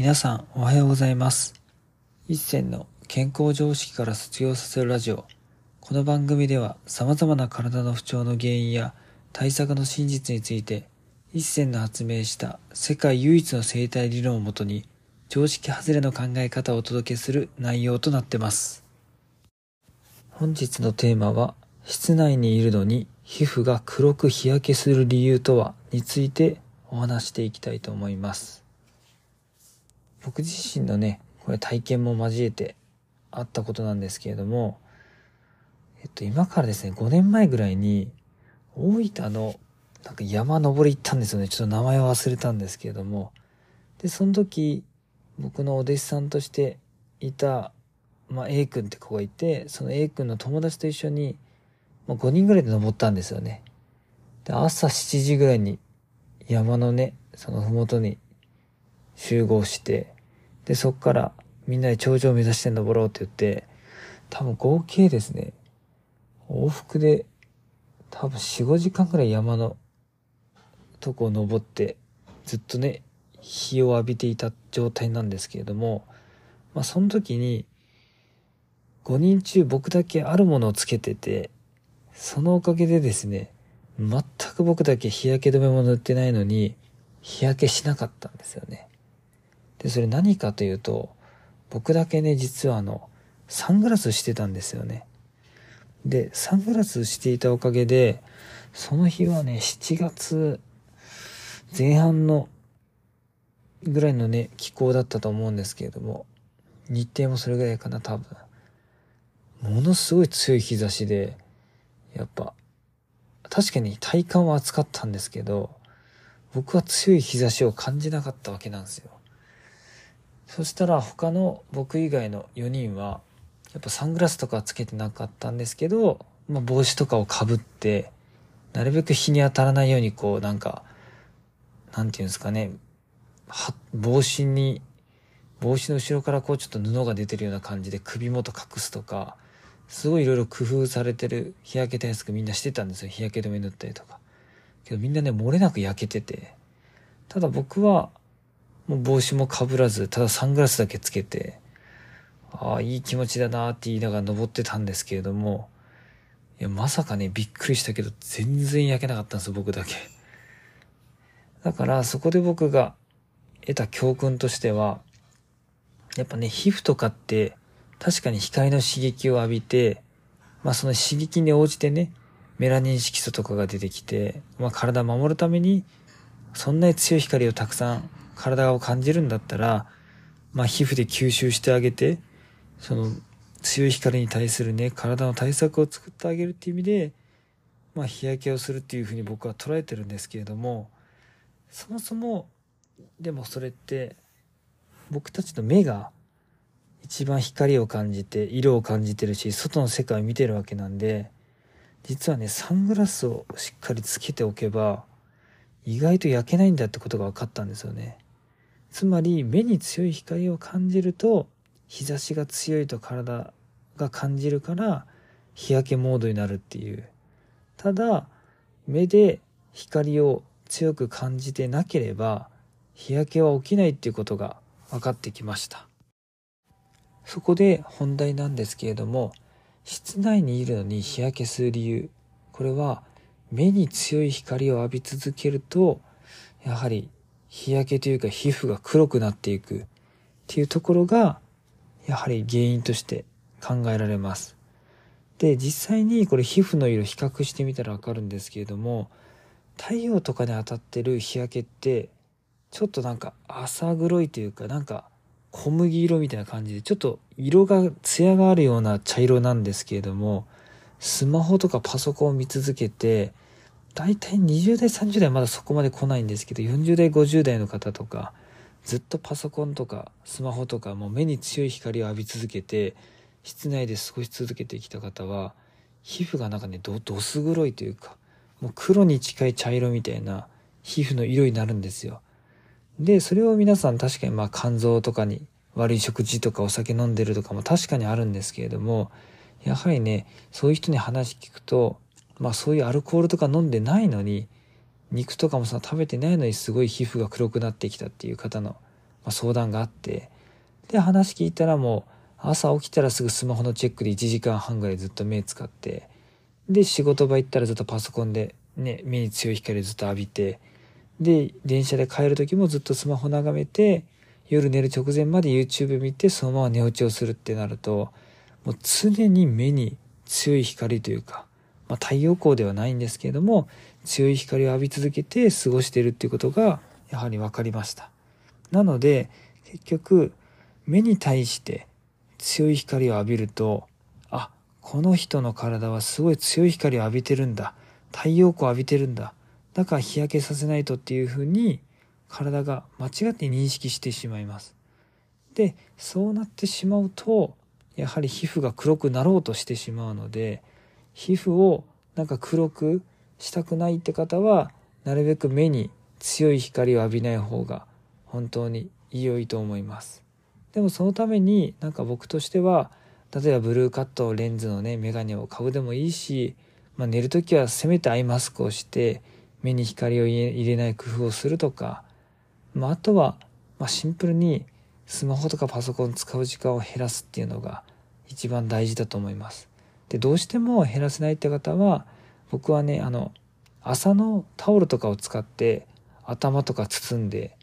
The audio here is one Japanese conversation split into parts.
皆さんおはようございます。一銭の健康常識から卒業させるラジオ。この番組では様々な体の不調の原因や対策の真実について一銭の発明した世界唯一の生態理論をもとに常識外れの考え方をお届けする内容となってます。本日のテーマは室内にいるのに皮膚が黒く日焼けする理由とはについてお話していきたいと思います。僕自身のね、これ体験も交えてあったことなんですけれども、えっと、今からですね、5年前ぐらいに、大分の、なんか山登り行ったんですよね。ちょっと名前を忘れたんですけれども。で、その時、僕のお弟子さんとしていた、まあ、A 君って子がいて、その A 君の友達と一緒に、まあ、5人ぐらいで登ったんですよね。で、朝7時ぐらいに山のね、その麓に集合して、で、そっからみんなで頂上を目指して登ろうって言って、多分合計ですね、往復で多分4、5時間ぐらい山のとこを登って、ずっとね、日を浴びていた状態なんですけれども、まあその時に、5人中僕だけあるものをつけてて、そのおかげでですね、全く僕だけ日焼け止めも塗ってないのに、日焼けしなかったんですよね。で、それ何かというと、僕だけね、実はあの、サングラスしてたんですよね。で、サングラスしていたおかげで、その日はね、7月前半のぐらいのね、気候だったと思うんですけれども、日程もそれぐらいかな、多分。ものすごい強い日差しで、やっぱ、確かに体感は暑かったんですけど、僕は強い日差しを感じなかったわけなんですよ。そしたら他の僕以外の4人は、やっぱサングラスとかつけてなかったんですけど、まあ、帽子とかをかぶって、なるべく日に当たらないようにこうなんか、なんていうんですかね、は、帽子に、帽子の後ろからこうちょっと布が出てるような感じで首元隠すとか、すごいいろいろ工夫されてる日焼け対策みんなしてたんですよ。日焼け止め塗ったりとか。けどみんなね、漏れなく焼けてて。ただ僕は、もう帽子もかぶらず、ただサングラスだけつけて、ああ、いい気持ちだなって言いながら登ってたんですけれども、いや、まさかね、びっくりしたけど、全然焼けなかったんですよ、僕だけ。だから、そこで僕が得た教訓としては、やっぱね、皮膚とかって、確かに光の刺激を浴びて、まあその刺激に応じてね、メラニン色素とかが出てきて、まあ体を守るために、そんなに強い光をたくさん体を感じるんだったら、まあ皮膚で吸収してあげて、その強い光に対するね、体の対策を作ってあげるっていう意味で、まあ日焼けをするっていうふうに僕は捉えてるんですけれども、そもそも、でもそれって、僕たちの目が一番光を感じて、色を感じてるし、外の世界を見てるわけなんで、実はね、サングラスをしっかりつけておけば、意外と焼けないんだってことが分かったんですよね。つまり、目に強い光を感じると、日差しが強いと体が感じるから、日焼けモードになるっていう。ただ、目で光を強く感じてなければ、日焼けは起きないっていうことが分かってきました。そこで本題なんですけれども、室内にいるのに日焼けする理由。これは目に強い光を浴び続けると、やはり日焼けというか皮膚が黒くなっていくっていうところが、やはり原因として考えられます。で、実際にこれ皮膚の色比較してみたらわかるんですけれども、太陽とかに当たってる日焼けって、ちょっとなんか浅黒いというか、なんか小麦色みたいな感じで、ちょっと色が、艶があるような茶色なんですけれども、スマホとかパソコンを見続けて、だいたい20代、30代まだそこまで来ないんですけど、40代、50代の方とか、ずっとパソコンとかスマホとかもう目に強い光を浴び続けて、室内で過ごし続けてきた方は、皮膚がなんかね、ど、どす黒いというか、もう黒に近い茶色みたいな皮膚の色になるんですよ。で、それを皆さん確かにまあ肝臓とかに悪い食事とかお酒飲んでるとかも確かにあるんですけれども、やはりね、そういう人に話聞くと、まあそういうアルコールとか飲んでないのに、肉とかもさ、食べてないのにすごい皮膚が黒くなってきたっていう方のま相談があってで話聞いたらもう朝起きたらすぐスマホのチェックで1時間半ぐらいずっと目使ってで仕事場行ったらずっとパソコンでね目に強い光ずっと浴びてで電車で帰る時もずっとスマホ眺めて夜寝る直前まで YouTube 見てそのまま寝落ちをするってなるともう常に目に強い光というか、まあ、太陽光ではないんですけれども強い光を浴び続けて過ごしているっていうことがやはり分かりました。なので結局目に対して強い光を浴びるとあこの人の体はすごい強い光を浴びてるんだ。太陽光を浴びてるんだ。だから日焼けさせないとっていうふうに体が間違って認識してしまいます。でそうなってしまうとやはり皮膚が黒くなろうとしてしまうので皮膚をなんか黒くしたくないって方はなるべく目に強い光を浴びない方が本当に良いと思いますでもそのためになんか僕としては例えばブルーカットレンズのねメガネを買うでもいいし、まあ、寝る時はせめてアイマスクをして目に光を入れない工夫をするとか、まあ、あとは、まあ、シンプルにスマホとかパソコン使う時間を減らすっていうのが一番大事だと思います。でどうしても減らせないって方は僕はねあの朝のタオルとかを使って頭とか包んで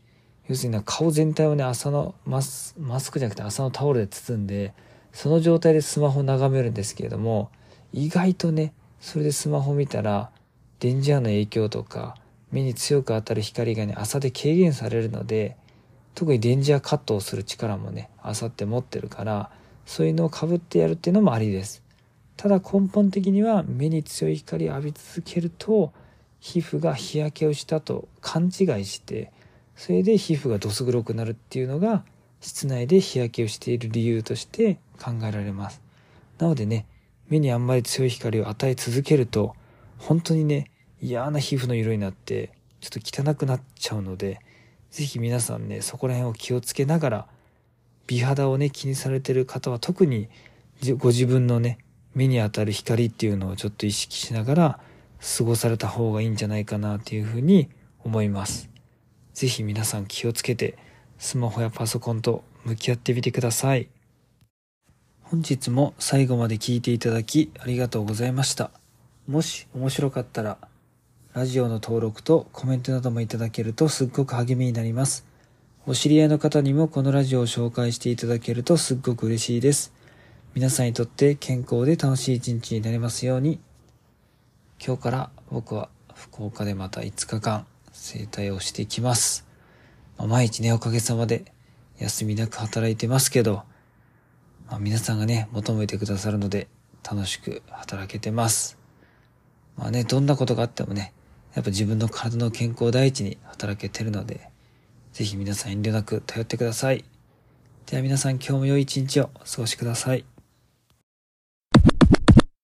要するに顔全体をね朝のマスマスクじゃなくて朝のタオルで包んでその状態でスマホを眺めるんですけれども意外とねそれでスマホ見たら電磁波の影響とか目に強く当たる光がね朝で軽減されるので特に電磁波カットをする力もね朝って持ってるからそういうのをかぶってやるっていうのもありです。ただ根本的には目に強い光を浴び続けると皮膚が日焼けをしたと勘違いしてそれで皮膚がどす黒くなるっていうのが室内で日焼けをしている理由として考えられます。なのでね目にあんまり強い光を与え続けると本当にね嫌な皮膚の色になってちょっと汚くなっちゃうので是非皆さんねそこら辺を気をつけながら美肌をね気にされてる方は特にご自分のね目に当たる光っていうのをちょっと意識しながら過ごされた方がいいんじゃないかなっていうふうに思います。ぜひ皆さん気をつけてスマホやパソコンと向き合ってみてください。本日も最後まで聞いていただきありがとうございました。もし面白かったらラジオの登録とコメントなどもいただけるとすっごく励みになります。お知り合いの方にもこのラジオを紹介していただけるとすっごく嬉しいです。皆さんにとって健康で楽しい一日になりますように。今日から僕は福岡でまた5日間整体をしていきます。ま、毎日ね、おかげさまで休みなく働いてますけど、まあ、皆さんがね、求めてくださるので楽しく働けてます。まあね、どんなことがあってもね、やっぱ自分の体の健康第一に働けてるので、ぜひ皆さん遠慮なく頼ってください。では皆さん今日も良い一日をお過ごしください。